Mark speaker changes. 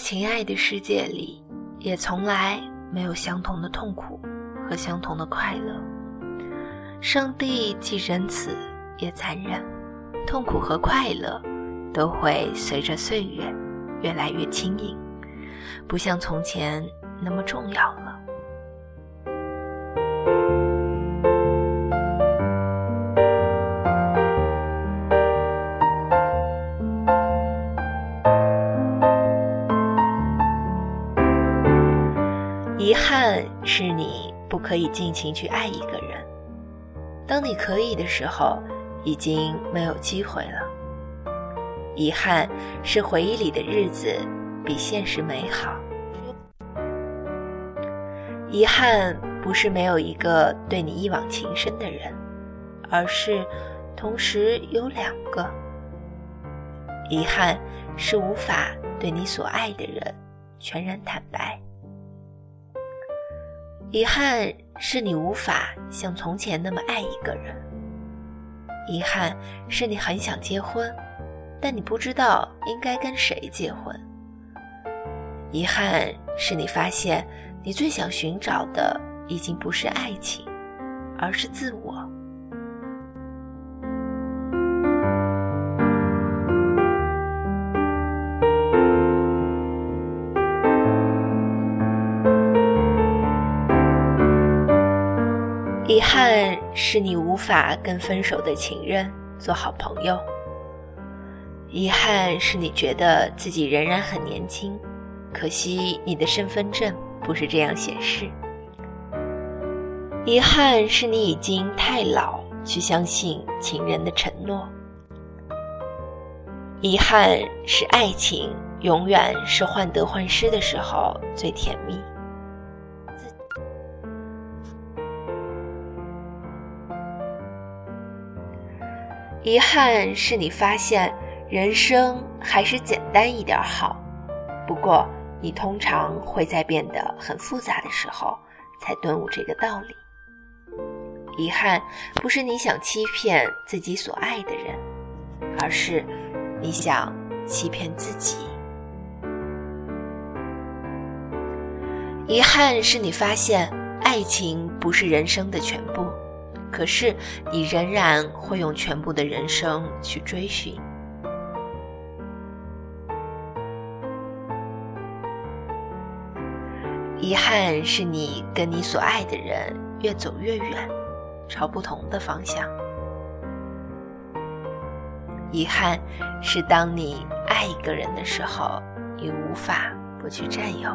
Speaker 1: 情爱的世界里，也从来没有相同的痛苦和相同的快乐。上帝既仁慈也残忍，痛苦和快乐都会随着岁月越来越轻盈，不像从前那么重要。遗憾是你不可以尽情去爱一个人，当你可以的时候，已经没有机会了。遗憾是回忆里的日子比现实美好。遗憾不是没有一个对你一往情深的人，而是同时有两个。遗憾是无法对你所爱的人全然坦白。遗憾是你无法像从前那么爱一个人。遗憾是你很想结婚，但你不知道应该跟谁结婚。遗憾是你发现你最想寻找的已经不是爱情，而是自我。遗憾是你无法跟分手的情人做好朋友。遗憾是你觉得自己仍然很年轻，可惜你的身份证不是这样显示。遗憾是你已经太老去相信情人的承诺。遗憾是爱情永远是患得患失的时候最甜蜜。遗憾是你发现人生还是简单一点好，不过你通常会在变得很复杂的时候才顿悟这个道理。遗憾不是你想欺骗自己所爱的人，而是你想欺骗自己。遗憾是你发现爱情不是人生的全部。可是，你仍然会用全部的人生去追寻。遗憾是你跟你所爱的人越走越远，朝不同的方向。遗憾是当你爱一个人的时候，你无法不去占有。